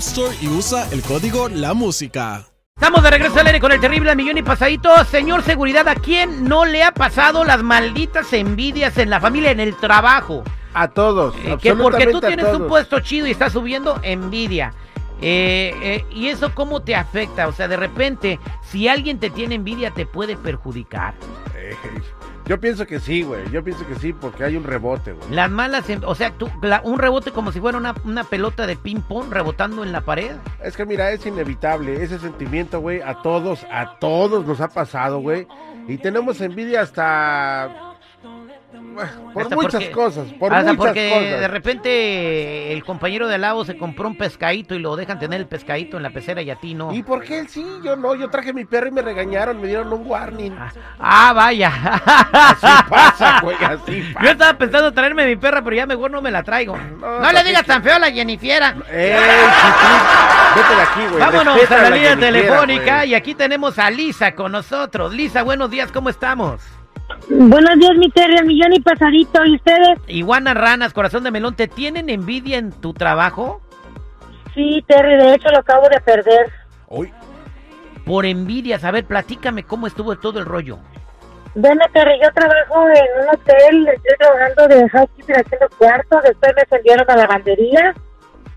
Store y usa el código La Música. Estamos de regreso al aire con el terrible millón y pasadito. Señor seguridad, ¿a quién no le ha pasado las malditas envidias en la familia, en el trabajo? A todos. Eh, que porque tú tienes un puesto chido y estás subiendo envidia. Eh, eh, ¿Y eso cómo te afecta? O sea, de repente, si alguien te tiene envidia, te puede perjudicar. Yo pienso que sí, güey. Yo pienso que sí, porque hay un rebote, güey. Las malas, en- o sea, tú, la- un rebote como si fuera una, una pelota de ping-pong rebotando en la pared. Es que mira, es inevitable. Ese sentimiento, güey, a todos, a todos nos ha pasado, güey. Y tenemos envidia hasta. Bueno, Por Hasta muchas porque- cosas, por Hasta muchas porque cosas. de repente el compañero de al lado se compró un pescadito y lo dejan tener el pescadito en la pecera y a ti no. ¿Y por qué él sí? Yo no. Yo traje mi perro y me regañaron, me dieron un warning. Ah, ah, vaya. Así pasa, güey, así pasa. Yo estaba pensando traerme mi perra, pero ya mejor no me la traigo. No, le pues digas tan feo a la Jennifiera. ¡Ey, chiquín! Vete de aquí, güey. Vámonos respeta a la la línea telefónica y aquí tenemos a Lisa con nosotros. Lisa, buenos días, ¿cómo estamos? Buenos días, mi Terry, al millón y pasadito. ¿Y ustedes? Iguana Ranas, corazón de melón, ¿te tienen envidia en tu trabajo? Sí, Terry, de hecho lo acabo de perder. Uy, Por envidias, a ver, platícame cómo estuvo todo el rollo. Bueno, Terry, yo trabajo en un hotel, estoy trabajando de housekeeping haciendo cuartos, después me ascendieron a lavandería.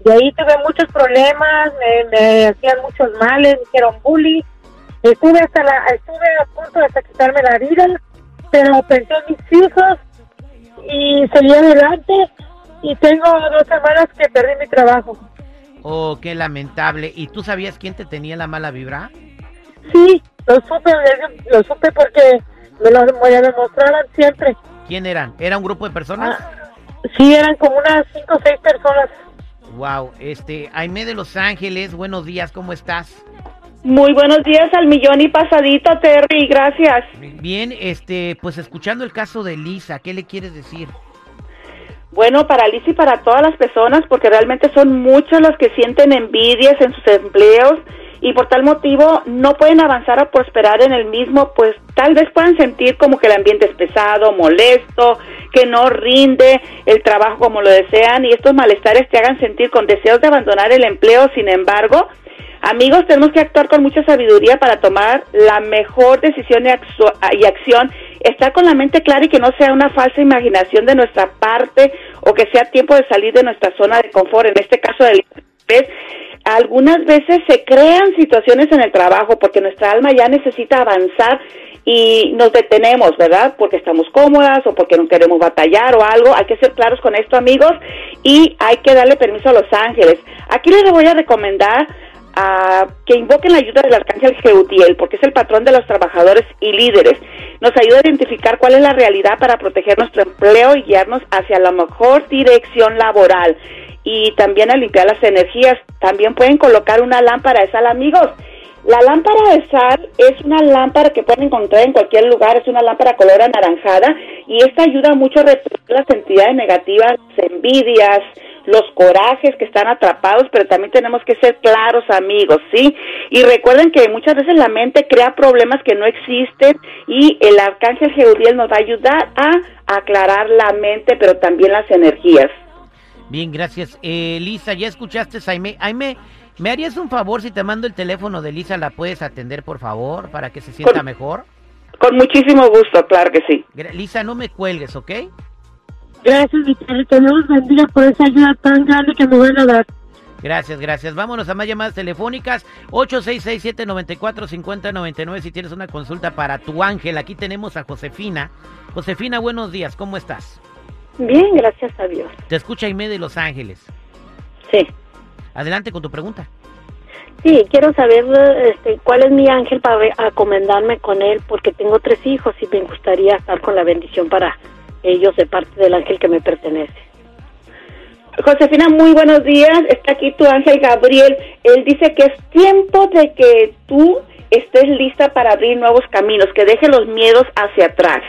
Y ahí tuve muchos problemas, me, me hacían muchos males, me hicieron bullying. Estuve hasta la, estuve a punto de hasta quitarme la vida, pero pensé en mis hijos y seguí adelante. Y tengo dos semanas que perdí mi trabajo. Oh, qué lamentable. ¿Y tú sabías quién te tenía la mala vibra? Sí, lo supe, lo supe porque me lo, me lo demostraron siempre. ¿Quién eran? ¿Era un grupo de personas? Ah, sí, eran como unas cinco o seis personas. Wow, este, Aime de Los Ángeles, buenos días, ¿cómo estás? Muy buenos días al millón y pasadito, Terry, gracias. Bien, este, pues escuchando el caso de Lisa, ¿qué le quieres decir? Bueno, para Liz y para todas las personas, porque realmente son muchos los que sienten envidias en sus empleos y por tal motivo no pueden avanzar o prosperar en el mismo, pues tal vez puedan sentir como que el ambiente es pesado, molesto, que no rinde el trabajo como lo desean y estos malestares te hagan sentir con deseos de abandonar el empleo, sin embargo, Amigos, tenemos que actuar con mucha sabiduría para tomar la mejor decisión y, acción, estar con la mente clara y que no sea una falsa imaginación de nuestra parte o que sea tiempo de salir de nuestra zona de confort. En este caso del algunas veces se crean situaciones en el trabajo porque nuestra alma ya necesita avanzar y nos detenemos, ¿verdad? Porque estamos cómodas o porque no queremos batallar o algo. Hay que ser claros con esto, amigos, y hay que darle permiso a los ángeles. Aquí les voy a recomendar a que invoquen la ayuda del arcángel Jeutiel, porque es el patrón de los trabajadores y líderes. Nos ayuda a identificar cuál es la realidad para proteger nuestro empleo y guiarnos hacia la mejor dirección laboral. Y también a limpiar las energías. También pueden colocar una lámpara de sal, amigos. La lámpara de sal es una lámpara que pueden encontrar en cualquier lugar, es una lámpara color anaranjada y esta ayuda mucho a repeler las entidades negativas, las envidias, los corajes que están atrapados, pero también tenemos que ser claros amigos, ¿sí? Y recuerden que muchas veces la mente crea problemas que no existen y el arcángel Geudiel nos va a ayudar a aclarar la mente, pero también las energías. Bien, gracias. Eh, Lisa, ¿ya escuchaste a Aime? Aime, ¿me harías un favor si te mando el teléfono de Lisa? ¿La puedes atender, por favor, para que se sienta Con- mejor? Con muchísimo gusto, claro que sí. Lisa, no me cuelgues, ¿ok? Gracias, mi perrito. Dios bendiga por esa ayuda tan grande que me van a dar. Gracias, gracias. Vámonos a más llamadas telefónicas. 866-794-5099 si tienes una consulta para tu ángel. Aquí tenemos a Josefina. Josefina, buenos días. ¿Cómo estás? Bien, gracias a Dios. Te escucha Aime de Los Ángeles. Sí. Adelante con tu pregunta. Sí, quiero saber este, cuál es mi ángel para acomendarme con él, porque tengo tres hijos y me gustaría estar con la bendición para ellos de parte del ángel que me pertenece. Josefina, muy buenos días. Está aquí tu ángel Gabriel. Él dice que es tiempo de que tú estés lista para abrir nuevos caminos, que deje los miedos hacia atrás.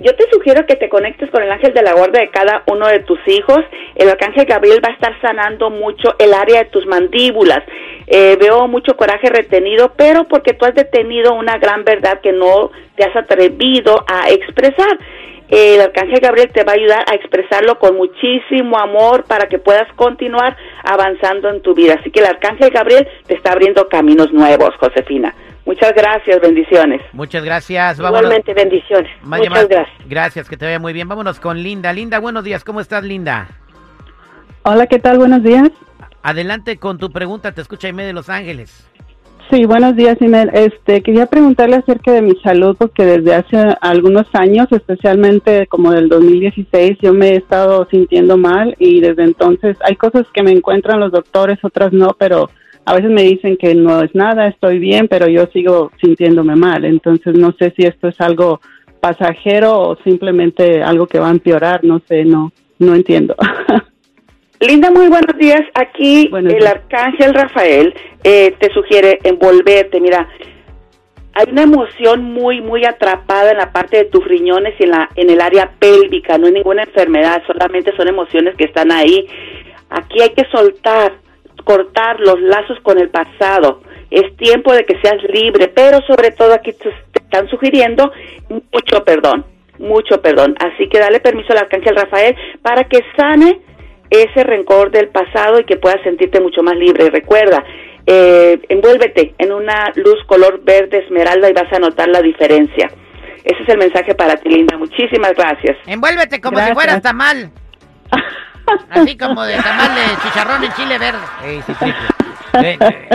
Yo te sugiero que te conectes con el ángel de la guarda de cada uno de tus hijos. El arcángel Gabriel va a estar sanando mucho el área de tus mandíbulas. Eh, veo mucho coraje retenido, pero porque tú has detenido una gran verdad que no te has atrevido a expresar el arcángel Gabriel te va a ayudar a expresarlo con muchísimo amor para que puedas continuar avanzando en tu vida. Así que el arcángel Gabriel te está abriendo caminos nuevos, Josefina. Muchas gracias, bendiciones. Muchas gracias. Igualmente, bendiciones. Muchas gracias. Gracias, que te vaya muy bien. Vámonos con Linda. Linda, buenos días. ¿Cómo estás, Linda? Hola, ¿qué tal? Buenos días. Adelante con tu pregunta. Te escucha Aime de Los Ángeles. Sí, buenos días, Inel. Este, quería preguntarle acerca de mi salud porque desde hace algunos años, especialmente como del 2016, yo me he estado sintiendo mal y desde entonces hay cosas que me encuentran los doctores, otras no, pero a veces me dicen que no es nada, estoy bien, pero yo sigo sintiéndome mal. Entonces no sé si esto es algo pasajero o simplemente algo que va a empeorar, no sé, no, no entiendo. Linda, muy buenos días. Aquí el arcángel Rafael eh, te sugiere envolverte. Mira, hay una emoción muy, muy atrapada en la parte de tus riñones y en, la, en el área pélvica. No hay ninguna enfermedad, solamente son emociones que están ahí. Aquí hay que soltar, cortar los lazos con el pasado. Es tiempo de que seas libre, pero sobre todo aquí te están sugiriendo mucho perdón, mucho perdón. Así que dale permiso al arcángel Rafael para que sane ese rencor del pasado y que puedas sentirte mucho más libre. Recuerda, eh, envuélvete en una luz color verde esmeralda y vas a notar la diferencia. Ese es el mensaje para ti, Linda. Muchísimas gracias. Envuélvete como si fueras tamal. Así como de tamal de chicharrón en chile verde.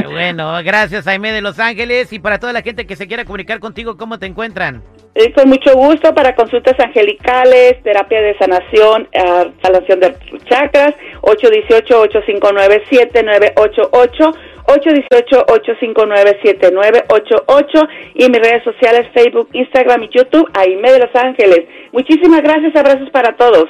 bueno, gracias Jaime de Los Ángeles y para toda la gente que se quiera comunicar contigo, ¿cómo te encuentran? Eh, con mucho gusto para consultas angelicales, terapia de sanación, uh, sanación de chakras, 818-859-7988. 818-859-7988 y mis redes sociales Facebook, Instagram y YouTube, Aime de Los Ángeles. Muchísimas gracias, abrazos para todos.